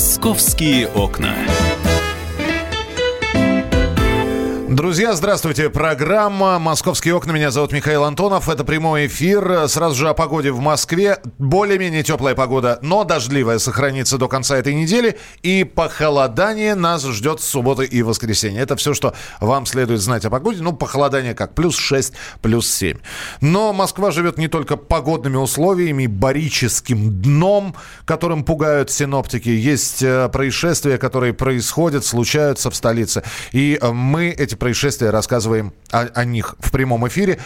Московские окна. Друзья, здравствуйте. Программа «Московские окна». Меня зовут Михаил Антонов. Это прямой эфир. Сразу же о погоде в Москве. Более-менее теплая погода, но дождливая сохранится до конца этой недели. И похолодание нас ждет с субботы и воскресенья. Это все, что вам следует знать о погоде. Ну, похолодание как? Плюс 6, плюс 7. Но Москва живет не только погодными условиями, барическим дном, которым пугают синоптики. Есть э, происшествия, которые происходят, случаются в столице. И э, мы эти происшествия происшествия, рассказываем о, о них в прямом эфире.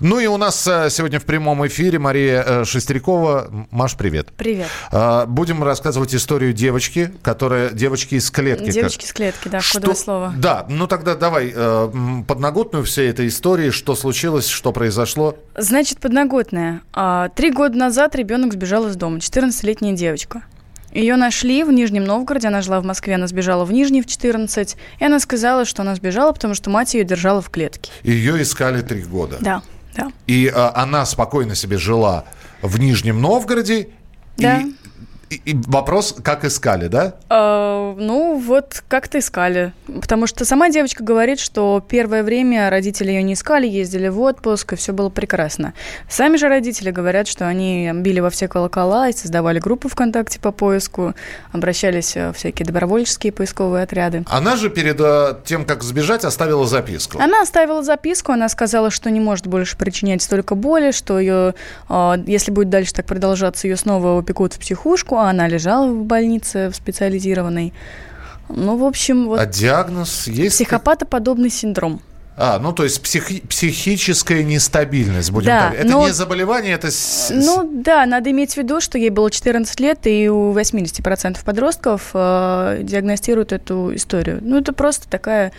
Ну и у нас э, сегодня в прямом эфире Мария э, Шестерякова. Маш, привет. Привет. А, будем рассказывать историю девочки, которая... Девочки из клетки. Девочки как... из клетки, да, что... кодовое слово. Да, ну тогда давай э, подноготную всей этой истории, что случилось, что произошло. Значит, подноготная. А, три года назад ребенок сбежал из дома, 14-летняя девочка. Ее нашли в Нижнем Новгороде, она жила в Москве, она сбежала в Нижний в 14, и она сказала, что она сбежала, потому что мать ее держала в клетке. Ее искали три года. Да, да. И а, она спокойно себе жила в Нижнем Новгороде, да. и и вопрос, как искали, да? Э, ну, вот как-то искали. Потому что сама девочка говорит, что первое время родители ее не искали, ездили в отпуск, и все было прекрасно. Сами же родители говорят, что они били во все колокола и создавали группу ВКонтакте по поиску, обращались в всякие добровольческие поисковые отряды. Она же перед э, тем, как сбежать, оставила записку. Она оставила записку, она сказала, что не может больше причинять столько боли, что ее, э, если будет дальше так продолжаться, ее снова упекут в психушку, она лежала в больнице в специализированной. Ну, в общем, вот... А диагноз есть? Психопатоподобный синдром. А, ну то есть психи- психическая нестабильность, будем да, так. Это но... не заболевание, это... Ну да, надо иметь в виду, что ей было 14 лет, и у 80% подростков э, диагностируют эту историю. Ну это просто такая,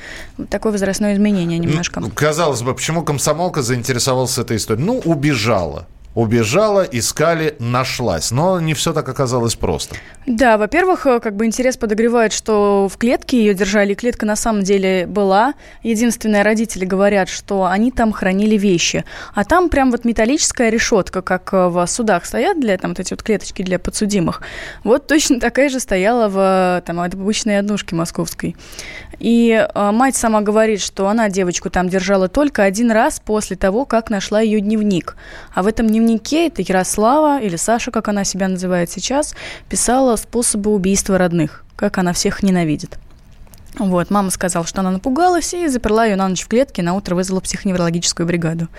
такое возрастное изменение немножко. Ну, казалось бы, почему комсомолка заинтересовалась этой историей? Ну, убежала убежала, искали, нашлась. Но не все так оказалось просто. Да, во-первых, э, как бы интерес подогревает, что в клетке ее держали. Клетка на самом деле была. Единственное, родители говорят, что они там хранили вещи. А там прям вот металлическая решетка, как э, в судах стоят для там вот эти вот клеточки для подсудимых. Вот точно такая же стояла в там обычной однушке московской. И э, мать сама говорит, что она девочку там держала только один раз после того, как нашла ее дневник. А в этом дневнике дневнике это Ярослава, или Саша, как она себя называет сейчас, писала способы убийства родных, как она всех ненавидит. Вот, мама сказала, что она напугалась и заперла ее на ночь в клетке, на утро вызвала психоневрологическую бригаду.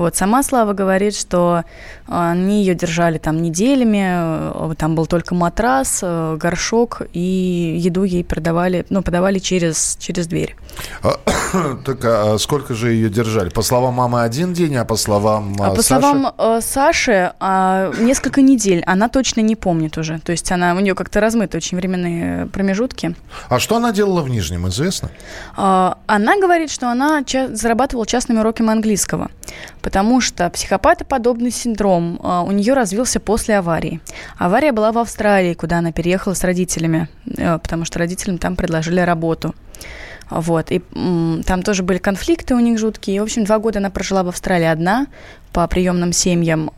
Вот, сама Слава говорит, что а, они ее держали там неделями, э, там был только матрас, э, горшок, и еду ей продавали, ну, подавали через, через дверь. А, так а сколько же ее держали? По словам мамы один день, а по словам а По Саши? словам э, Саши, э, несколько недель. Она точно не помнит уже. То есть она, у нее как-то размыты очень временные промежутки. А что она делала в Нижнем, известно? Э, она говорит, что она ча- зарабатывала частными уроками английского потому что психопатоподобный синдром э, у нее развился после аварии. Авария была в Австралии, куда она переехала с родителями, э, потому что родителям там предложили работу. Вот. И там тоже были конфликты у них жуткие. И, в общем, два года она прожила в Австралии одна по приемным семьям.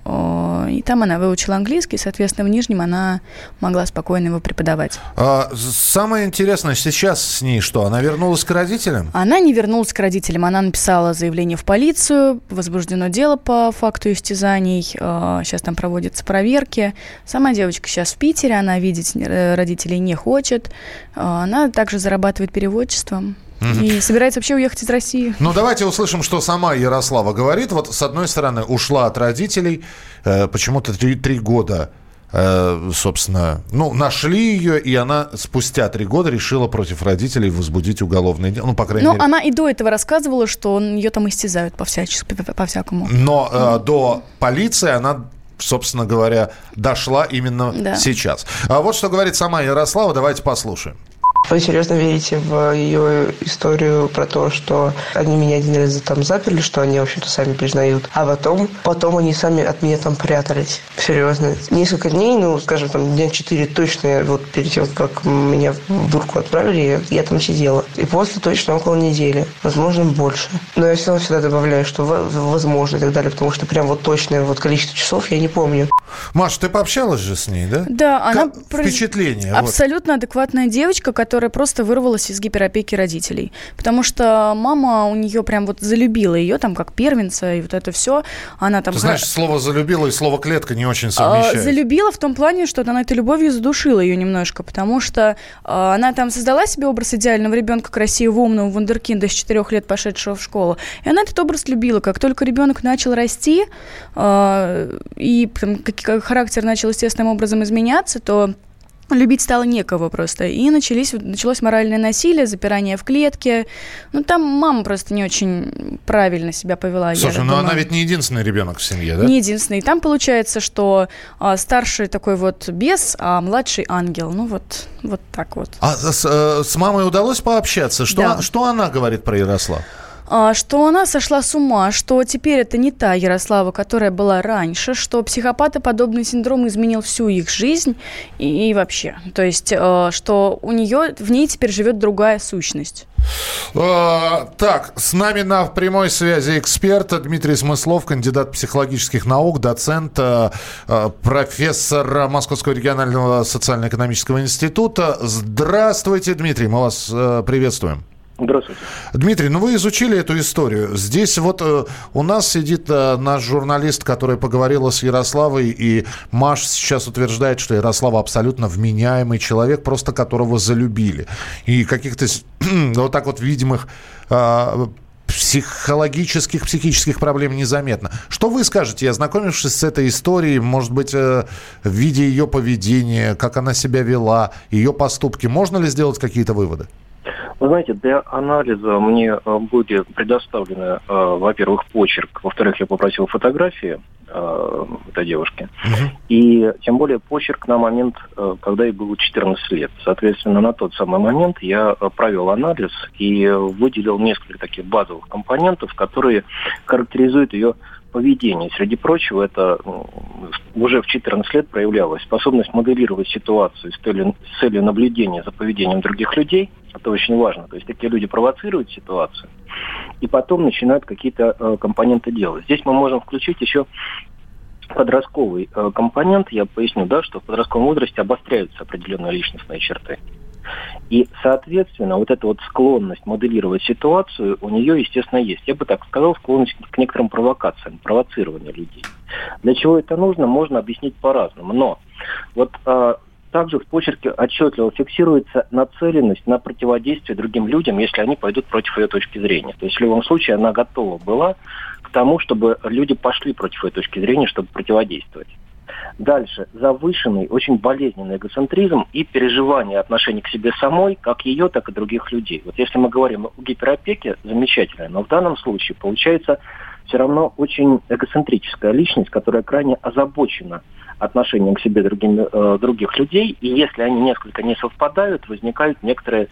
И там она выучила английский, соответственно, в Нижнем она могла спокойно его преподавать. А, самое интересное сейчас с ней что? Она вернулась к родителям? Она не вернулась к родителям. Она написала заявление в полицию, возбуждено дело по факту истязаний. Сейчас там проводятся проверки. Сама девочка сейчас в Питере, она видеть э, родителей не хочет. Она также зарабатывает переводчеством. И собирается вообще уехать из России. Ну, давайте услышим, что сама Ярослава говорит. Вот, с одной стороны, ушла от родителей, почему-то три, три года э, собственно, ну, нашли ее, и она спустя три года решила против родителей возбудить уголовное дело. Ну, по крайней Но мере. она и до этого рассказывала, что ее там истязают по-всякому. Но э, до полиции она собственно говоря, дошла именно Да. сейчас. А вот что говорит сама Ярослава, давайте послушаем. Вы серьезно верите в ее историю про то, что они меня один раз там заперли, что они, в общем-то, сами признают, а потом, потом они сами от меня там прятались? Серьезно. Несколько дней, ну, скажем, там, дня четыре точно, вот перед тем, как меня в дурку отправили, я там сидела. И после точно около недели, возможно, больше. Но я все равно всегда добавляю, что возможно и так далее, потому что прям вот точное вот количество часов я не помню. Маш, ты пообщалась же с ней, да? Да, она... Впечатление. Абсолютно вот. адекватная девочка, которая просто вырвалась из гиперопеки родителей. Потому что мама у нее прям вот залюбила ее там как первенца, и вот это все. Она там... Ты знаешь, слово «залюбила» и слово «клетка» не очень совмещаются. А, залюбила в том плане, что она этой любовью задушила ее немножко, потому что а, она там создала себе образ идеального ребенка, красивого, умного, вундеркинда с четырех лет пошедшего в школу. И она этот образ любила. Как только ребенок начал расти, а, и там, как характер начал естественным образом изменяться, то любить стало некого просто. И начались, началось моральное насилие, запирание в клетке. Ну, там мама просто не очень правильно себя повела. Слушай, но думаю. она ведь не единственный ребенок в семье, да? Не единственный. И там получается, что а, старший такой вот бес, а младший ангел. Ну, вот, вот так вот. А с, э, с мамой удалось пообщаться? Что, да. что она говорит про Ярослав? А, что она сошла с ума, что теперь это не та Ярослава, которая была раньше, что психопатоподобный синдром изменил всю их жизнь и, и вообще. То есть, э, что у нее, в ней теперь живет другая сущность. А, так, с нами на прямой связи эксперт Дмитрий Смыслов, кандидат психологических наук, доцент, профессор Московского регионального социально-экономического института. Здравствуйте, Дмитрий, мы вас приветствуем. Здравствуйте. Дмитрий, ну вы изучили эту историю. Здесь вот э, у нас сидит э, наш журналист, который поговорила с Ярославой, и Маш сейчас утверждает, что Ярослава абсолютно вменяемый человек, просто которого залюбили. И каких-то вот так вот видимых э, психологических, психических проблем незаметно. Что вы скажете, ознакомившись с этой историей, может быть, э, в виде ее поведения, как она себя вела, ее поступки, можно ли сделать какие-то выводы? Вы знаете, для анализа мне э, будет предоставлено, э, во-первых, почерк, во-вторых, я попросил фотографии э, этой девушки, угу. и тем более почерк на момент, когда ей было 14 лет. Соответственно, на тот самый момент я провел анализ и выделил несколько таких базовых компонентов, которые характеризуют ее поведение. Среди прочего, это уже в 14 лет проявлялась способность моделировать ситуацию с целью, с целью наблюдения за поведением других людей. Это очень важно. То есть такие люди провоцируют ситуацию и потом начинают какие-то э, компоненты делать. Здесь мы можем включить еще подростковый э, компонент. Я поясню, да, что в подростковом возрасте обостряются определенные личностные черты. И, соответственно, вот эта вот склонность моделировать ситуацию у нее, естественно, есть. Я бы так сказал, склонность к некоторым провокациям, провоцированию людей. Для чего это нужно, можно объяснить по-разному. Но вот а, также в почерке отчетливо фиксируется нацеленность на противодействие другим людям, если они пойдут против ее точки зрения. То есть в любом случае она готова была к тому, чтобы люди пошли против ее точки зрения, чтобы противодействовать. Дальше. Завышенный, очень болезненный эгоцентризм и переживание отношений к себе самой, как ее, так и других людей. Вот если мы говорим о гиперопеке, замечательно, но в данном случае получается все равно очень эгоцентрическая личность, которая крайне озабочена отношением к себе другим, э, других людей, и если они несколько не совпадают, возникают некоторые,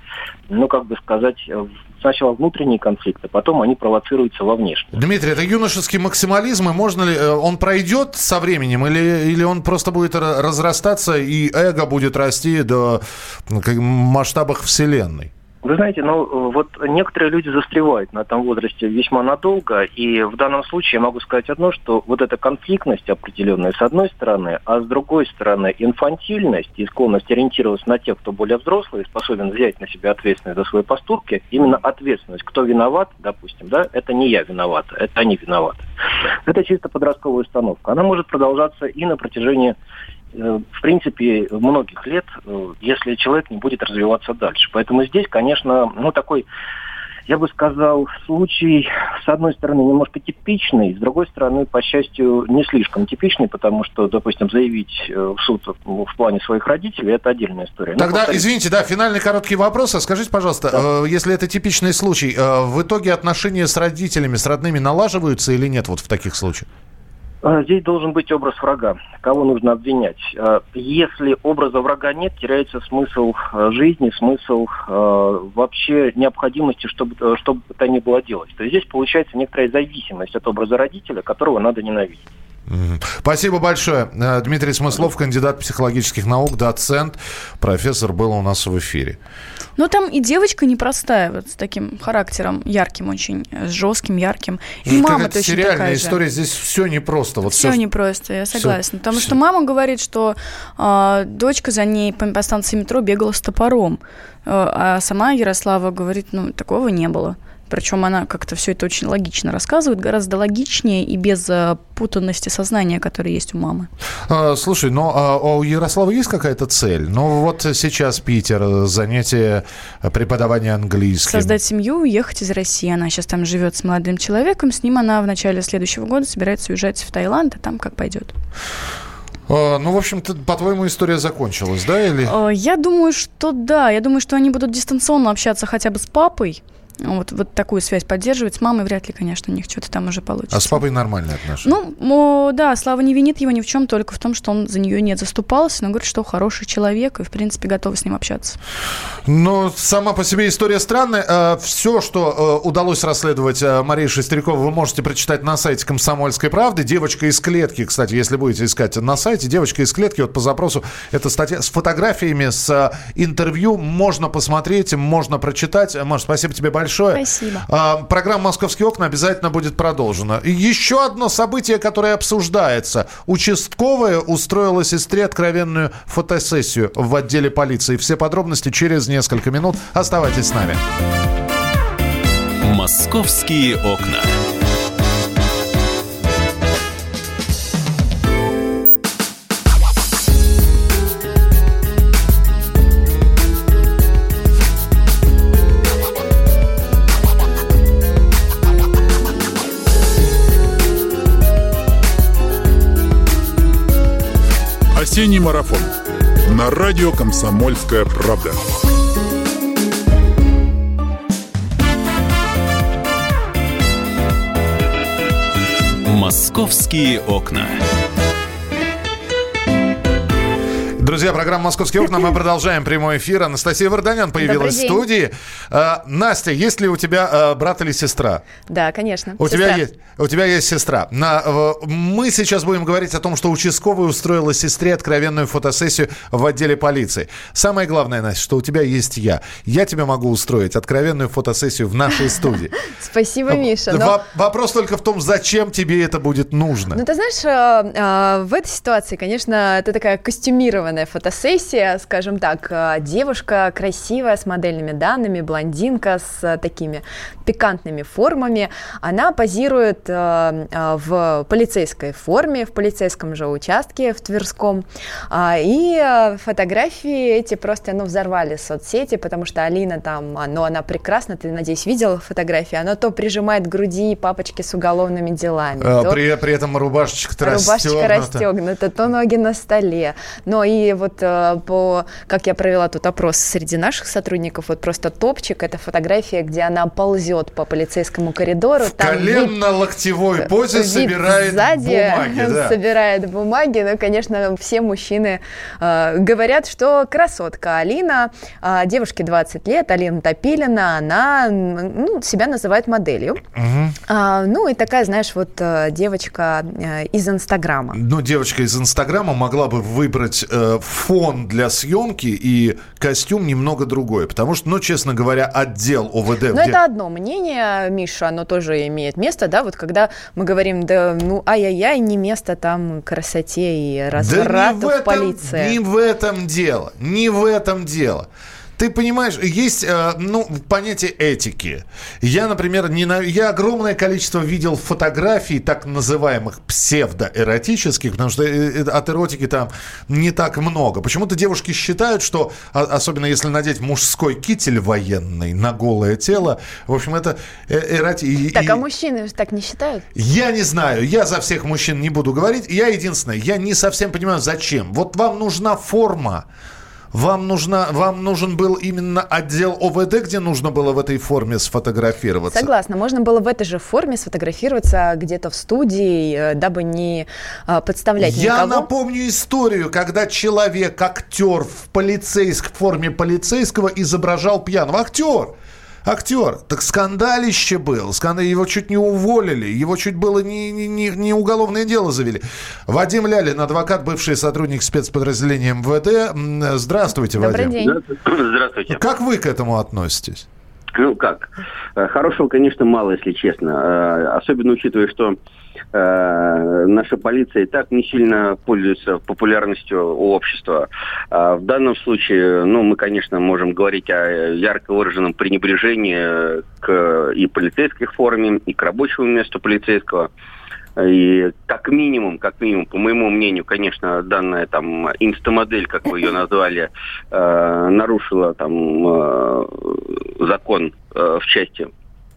ну, как бы сказать, э, сначала внутренние конфликты, потом они провоцируются во внешнем. Дмитрий, это юношеский максимализм, и можно ли, э, он пройдет со временем, или, или он просто будет разрастаться, и эго будет расти до масштабах Вселенной? Вы знаете, ну вот некоторые люди застревают на этом возрасте весьма надолго, и в данном случае я могу сказать одно, что вот эта конфликтность определенная с одной стороны, а с другой стороны инфантильность и склонность ориентироваться на тех, кто более взрослый способен взять на себя ответственность за свои поступки, именно ответственность, кто виноват, допустим, да, это не я виновата, это они виноваты. Это чисто подростковая установка. Она может продолжаться и на протяжении в принципе, многих лет, э, если человек не будет развиваться дальше. Поэтому здесь, конечно, ну, такой я бы сказал, случай, с одной стороны, немножко типичный, с другой стороны, по счастью, не слишком типичный, потому что, допустим, заявить э, в суд в плане своих родителей – это отдельная история. Тогда, повторюсь... извините, да, финальный короткий вопрос. А скажите, пожалуйста, да. если это типичный случай, в итоге отношения с родителями, с родными налаживаются или нет вот в таких случаях? А, здесь должен быть образ врага. Кого нужно обвинять? А, если образа врага нет, теряется смысл а, жизни, смысл вообще необходимости, чтобы, чтобы это ни было делать. То есть здесь получается некоторая зависимость от образа родителя, которого надо ненавидеть. Спасибо большое. Э, Дмитрий Смыслов, кандидат психологических наук, доцент, профессор, был у нас в эфире. Ну, там и девочка непростая, вот с таким характером ярким очень, с жестким, ярким. И ну, мама точно сериальная такая история, же. здесь все непросто. Вот все, все непросто, я согласна. Все, Потому все. что мама говорит, что э, дочка за ней по, по станции метро бегала с топором, э, а сама Ярослава говорит, ну, такого не было. Причем она как-то все это очень логично рассказывает, гораздо логичнее и без э, путанности сознания, которая есть у мамы. А, слушай, ну а у Ярослава есть какая-то цель? Ну вот сейчас Питер, занятие преподавания английским. Создать семью, уехать из России. Она сейчас там живет с молодым человеком. С ним она в начале следующего года собирается уезжать в Таиланд, а там как пойдет. А, ну, в общем-то, по-твоему, история закончилась, да? Или... А, я думаю, что да. Я думаю, что они будут дистанционно общаться хотя бы с папой. Вот, вот такую связь поддерживать. С мамой вряд ли, конечно, у них что-то там уже получится. А с папой нормальные отношения? Ну, да, Слава не винит его ни в чем, только в том, что он за нее не заступался, но говорит, что хороший человек и, в принципе, готов с ним общаться. Ну, сама по себе история странная. А, Все, что э, удалось расследовать э, Марии Шестериковой, вы можете прочитать на сайте «Комсомольской правды». «Девочка из клетки», кстати, если будете искать на сайте, «Девочка из клетки», вот по запросу, это статья с фотографиями, с э, интервью, можно посмотреть, можно прочитать. Маш, спасибо тебе большое большое. Спасибо. А, программа «Московские окна» обязательно будет продолжена. И еще одно событие, которое обсуждается. Участковая устроила сестре откровенную фотосессию в отделе полиции. Все подробности через несколько минут. Оставайтесь с нами. «Московские окна». Осенний марафон на радио «Комсомольская правда». «Московские окна». Друзья, программа «Московские окна». Мы продолжаем прямой эфир. Анастасия Варданян появилась в студии. А, Настя, есть ли у тебя а, брат или сестра? Да, конечно. У тебя есть, у тебя есть сестра. На, мы сейчас будем говорить о том, что участковый устроила сестре откровенную фотосессию в отделе полиции. Самое главное, Настя, что у тебя есть я. Я тебе могу устроить откровенную фотосессию в нашей студии. Спасибо, Миша. Вопрос только в том, зачем тебе это будет нужно. Ну, ты знаешь, а, в этой ситуации, конечно, это такая костюмированная полноценная фотосессия, скажем так, э, девушка красивая, с модельными данными, блондинка с э, такими пикантными формами, она позирует э, в полицейской форме, в полицейском же участке в Тверском, а, и фотографии эти просто, ну, взорвали соцсети, потому что Алина там, ну, она прекрасна, ты, надеюсь, видела фотографии, она то прижимает к груди папочки с уголовными делами. А, то... при, при этом рубашечка-то Рубашечка расстегнута, то ноги на столе. Но и вот э, по, как я провела тут опрос среди наших сотрудников, вот просто топчик, это фотография, где она ползет по полицейскому коридору. В коленно-локтевой позе вид собирает сзади бумаги. Да. Собирает бумаги. Ну, конечно, все мужчины э, говорят, что красотка Алина, э, девушке 20 лет, Алина Топилина, она ну, себя называет моделью. Угу. А, ну, и такая, знаешь, вот э, девочка э, из Инстаграма. Ну, девочка из Инстаграма могла бы выбрать э, фон для съемки и костюм немного другой. Потому что, ну, честно говоря, отдел ОВД... Но где... это одно мнение, Миша, оно тоже имеет место, да, вот когда мы говорим, да, ну, ай-яй-яй, не место там красоте и разврату да в, этом, в полиции. Не в этом дело, не в этом дело ты понимаешь, есть, э, ну, понятие этики. Я, например, не на... я огромное количество видел фотографий так называемых псевдоэротических, потому что э, э, от эротики там не так много. Почему-то девушки считают, что, а, особенно если надеть мужской китель военный на голое тело, в общем, это эротика. Так, а мужчины так не считают? Я не знаю, я за всех мужчин не буду говорить. Я единственное, я не совсем понимаю, зачем. Вот вам нужна форма, Вам, нужна, вам нужен был именно отдел ОВД, где нужно было в этой форме сфотографироваться? Согласна. Можно было в этой же форме сфотографироваться где-то в студии, э, дабы не э, подставлять Я никого. напомню историю, когда человек, актер в, полицейск, в форме полицейского изображал пьяного. Актер! Актер, так скандалище был, скандал, его чуть не уволили, его чуть было не, не, не, не уголовное дело завели. Вадим Лялин, адвокат, бывший сотрудник спецподразделения МВД. Здравствуйте, Добрый Вадим. день. Здравствуйте. Как вы к этому относитесь? Ну как? Э, Хорошего, конечно, мало, если честно. Э, Особенно учитывая, что э, наша полиция и так не сильно пользуется популярностью у общества. В данном случае, ну, мы, конечно, можем говорить о ярко выраженном пренебрежении к и полицейской форме, и к рабочему месту полицейского. И как минимум, как минимум, по моему мнению, конечно, данная там инстамодель, как вы ее назвали, э, нарушила там э, закон э, в части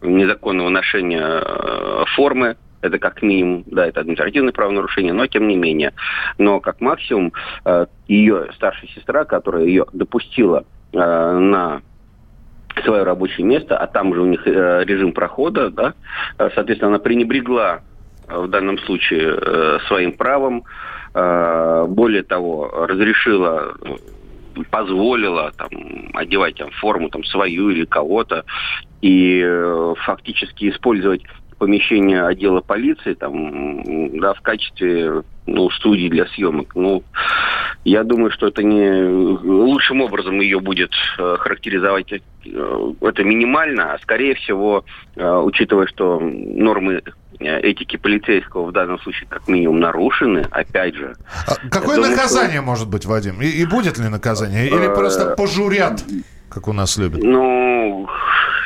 незаконного ношения э, формы. Это как минимум, да, это административное правонарушение, но тем не менее. Но как максимум э, ее старшая сестра, которая ее допустила э, на свое рабочее место, а там же у них э, режим прохода, да, э, соответственно, она пренебрегла в данном случае э, своим правом, э, более того, разрешила, позволила там одевать там форму там свою или кого-то и э, фактически использовать помещение отдела полиции там да в качестве ну студии для съемок ну я думаю что это не лучшим образом ее будет э, характеризовать э, это минимально а скорее всего э, учитывая что нормы э, этики полицейского в данном случае как минимум нарушены опять же А Какое думаю, наказание может быть, Вадим? И, и будет ли наказание? Или Э, просто пожурят, как у нас любят? Ну,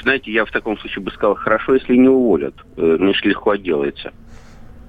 знаете, я в таком случае бы сказал, хорошо, если не уволят. Э, Значит, легко отделается.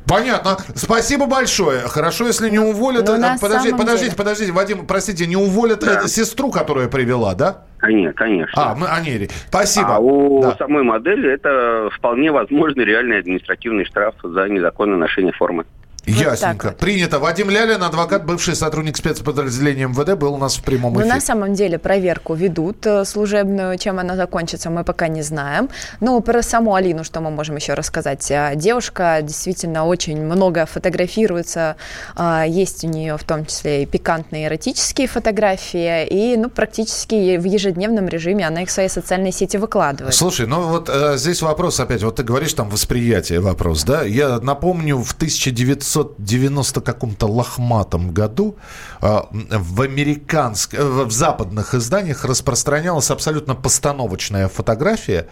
Понятно. Спасибо большое. Хорошо, если не уволят. Но э, Подождите, подождите, деле- подождите, Вадим, простите, не уволят Да. э, сестру, которую привела, да? Конечно, конечно. А, мы о ней. Спасибо. А у Да. самой модели это вполне возможный реальный административный штраф за незаконное ношение формы. Ясненько. так вот. Принято. Вадим Лялин, адвокат, бывший сотрудник спецподразделения МВД, был у нас в прямом Но эфире. Ну, на самом деле проверку ведут э, служебную, чем она закончится, мы пока не знаем. Но про саму Алину что мы можем еще рассказать? А, Девушка действительно очень много фотографируется, а, есть у нее в том числе и пикантные эротические фотографии, и ну, практически в ежедневном режиме она их в свои социальные сети выкладывает. Слушай, ну вот э, здесь вопрос опять. Вот ты говоришь там восприятие вопрос, да? Я напомню, в 1990 каком-то лохматом году э, в американск... э, в западных изданиях распространялась абсолютно постановочная фотография.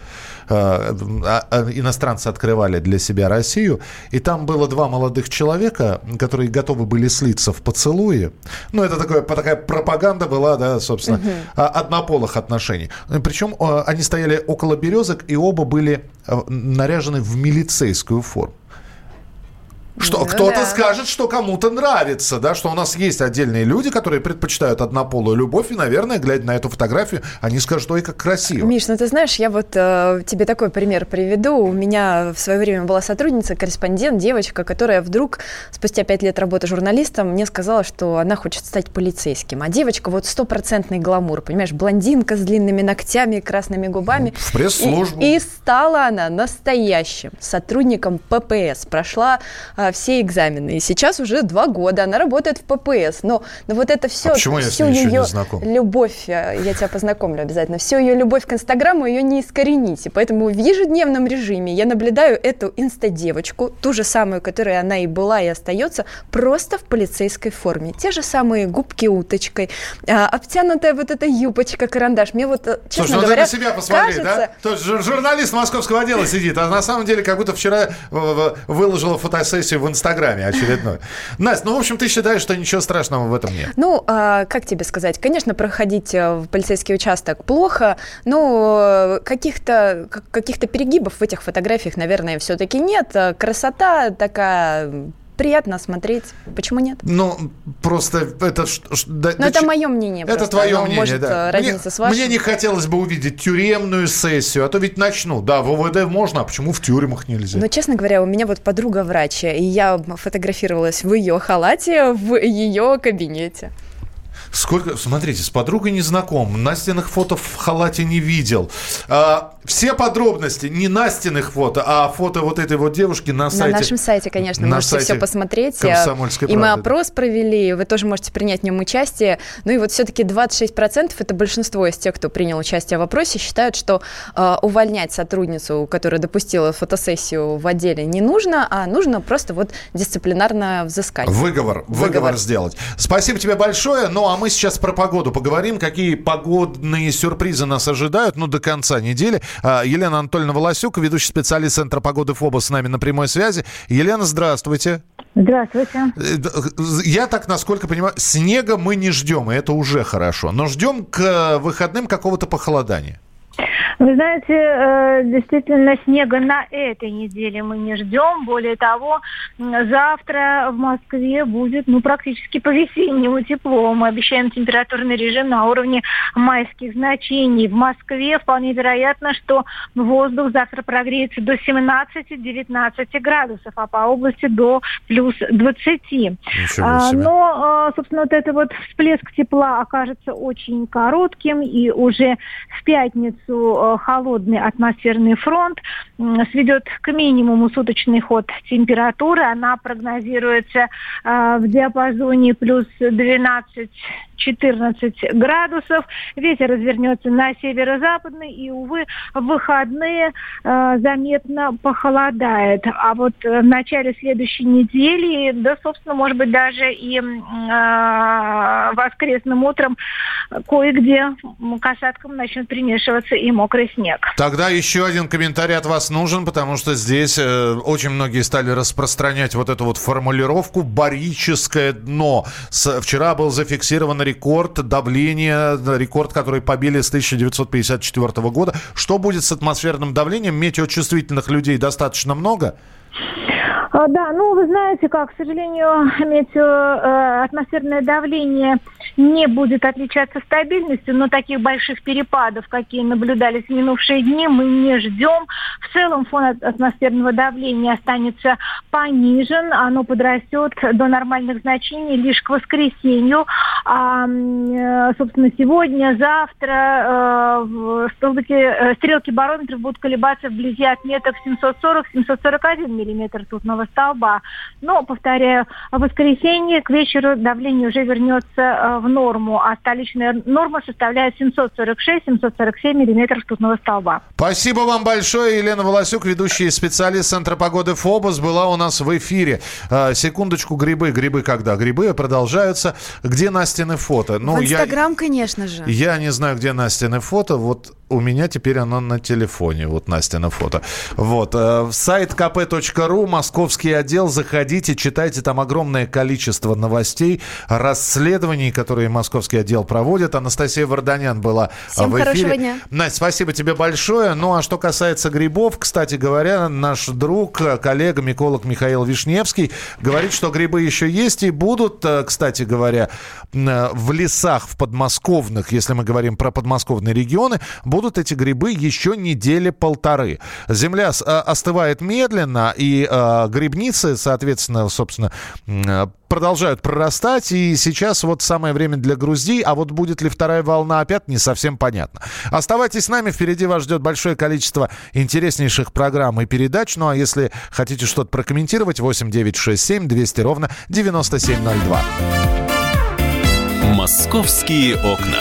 А- а иностранцы открывали для себя Россию, и там было два молодых человека, которые готовы были слиться в поцелуе. Ну, это такое, такая пропаганда была, да, собственно, а, однополых отношений. Причем они стояли около березок, и оба были наряжены в милицейскую форму. Что, Ну кто-то да. скажет, что кому-то нравится, да, что у нас есть отдельные люди, которые предпочитают однополую любовь, и, наверное, глядя на эту фотографию, они скажут, ой, как красиво. Миш, ну ты знаешь, я вот э, тебе такой пример приведу. У меня в свое время была сотрудница, корреспондент, девочка, которая вдруг спустя пять лет работы журналистом мне сказала, что она хочет стать полицейским. А девочка вот стопроцентный гламур, понимаешь, блондинка с длинными ногтями, красными губами. В пресс-службу. И, и стала она настоящим сотрудником ППС. Прошла а, все экзамены. И сейчас уже два года она работает в ППС. Но, но вот это все, А почему я с всю ней еще не ее знаком? любовь, э, я тебя познакомлю обязательно, всю ее любовь к Инстаграму ее не искорените. Поэтому в ежедневном режиме я наблюдаю эту инста-девочку, ту же самую, которой она и была, и остается, просто в полицейской форме. Те же самые губки уточкой, а, обтянутая вот эта юбочка, карандаш. Мне вот, э, честно Слушай, ну говоря, ты на себя посмотри, да? кажется, То есть жур- журналист московского отдела сидит, а на самом деле как будто вчера э, выложила фотосессию в Инстаграме очередной. Настя, ну, в общем, ты считаешь, что ничего страшного в этом нет? Ну, а, как тебе сказать? Конечно, проходить э, в полицейский участок плохо, но э, каких-то как- каких-то перегибов в этих фотографиях, наверное, все-таки нет. Э, Красота такая приятно смотреть. Почему нет? Ну, просто это... да- Ну, да это ч- мое мнение. Это просто. твое Оно мнение, может да. э, мне, с вашим. мне не хотелось бы увидеть тюремную сессию, а то ведь начну. Да, в ОВД можно, а почему в тюрьмах нельзя? Но, честно говоря, у меня вот подруга врач, и я фотографировалась в ее халате в ее кабинете. Сколько, смотрите, с подругой не знаком, Настиных фото в халате не видел. А, все подробности, не Настиных фото, а фото вот этой вот девушки на сайте. На нашем сайте, конечно, на можете сайте все посмотреть. «Комсомольской И мы правды», да. опрос провели, вы тоже можете принять в нем участие. Ну и вот все-таки 26% это большинство из тех, кто принял участие в опросе, считают, что э, увольнять сотрудницу, которая допустила фотосессию в отделе, не нужно, а нужно просто вот дисциплинарно взыскать. Выговор, выговор, Выговор. сделать. Спасибо тебе большое. Ну, а мы сейчас про погоду поговорим. Какие погодные сюрпризы нас ожидают, ну, до конца недели. А, Елена Анатольевна Волосюк, ведущий специалист Центра погоды ФОБО с нами на прямой связи. Елена, здравствуйте. Здравствуйте. Э, Я так, насколько понимаю, снега мы не ждем, и это уже хорошо. Но ждем к выходным какого-то похолодания. Вы знаете, э, действительно, снега на этой неделе мы не ждем. Более того, завтра в Москве будет ну, практически по-весеннему тепло. Мы обещаем температурный режим на уровне майских значений. В Москве вполне вероятно, что воздух завтра прогреется до 17-19 градусов, а по области до плюс 20. Ничего А, себе. Но, а, собственно, вот этот вот всплеск тепла окажется очень коротким, и уже в пятницу а, холодный атмосферный фронт сведет к минимуму суточный ход температуры. Она прогнозируется а, в диапазоне плюс 12 14 градусов. Ветер развернется на северо-западный, и, увы, в выходные э, заметно похолодает. А вот э, в начале следующей недели, да, собственно, может быть, даже и э, воскресным утром кое-где м, к осадкам начнет примешиваться и мокрый снег. Тогда еще один комментарий от вас нужен, потому что здесь э, очень многие стали распространять вот эту вот формулировку «барическое дно». С- вчера был зафиксирован рекорд давления, рекорд, который побили с 1954 года. Что будет с атмосферным давлением? Метеочувствительных людей достаточно много? А, Да, ну вы знаете, как, к сожалению, метео, э, атмосферное давление не будет отличаться стабильностью, но таких больших перепадов, какие наблюдались в минувшие дни, мы не ждем. В целом фон атмосферного давления останется понижен, оно подрастет до нормальных значений лишь к воскресенью. А, э, собственно, сегодня, завтра э, э, стрелки барометров будут колебаться вблизи отметок 740-741 миллиметр ртутного столба. Но, повторяю, в воскресенье к вечеру давление уже вернется э, в норму, а столичная норма составляет 746-747 миллиметров ртутного столба. Спасибо вам большое. Елена Волосюк, ведущий специалист Центра погоды ФОБОС, была у нас в эфире. А, секундочку, грибы. Грибы когда? Грибы продолжаются. Где Настины фото? Ну, в я- Инстаграм, конечно же. Я не знаю, где Настины фото. Вот у меня теперь оно на телефоне. Вот Настина фото. Вот. э, Сайт kp.ru, московский отдел. Заходите, читайте. Там огромное количество новостей, расследований, которые московский отдел проводит. Анастасия Варданян была э, Всем в эфире. хорошего дня. Настя, спасибо тебе большое. Ну, а что касается грибов, кстати говоря, наш друг, э, коллега, миколог Михаил Вишневский говорит, что грибы еще есть и будут, э, кстати говоря, э, в лесах, в подмосковных, если мы говорим про подмосковные регионы, будут эти грибы еще недели полторы. Земля остывает медленно, и грибницы, соответственно, собственно, э, продолжают прорастать, и сейчас вот самое время для грузди, а вот будет ли вторая волна опять, не совсем понятно. Оставайтесь с нами, впереди вас ждет большое количество интереснейших программ и передач, ну а если хотите что-то прокомментировать, 8 9 6 7 200 ровно 9702. Московские окна.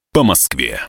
по Москве.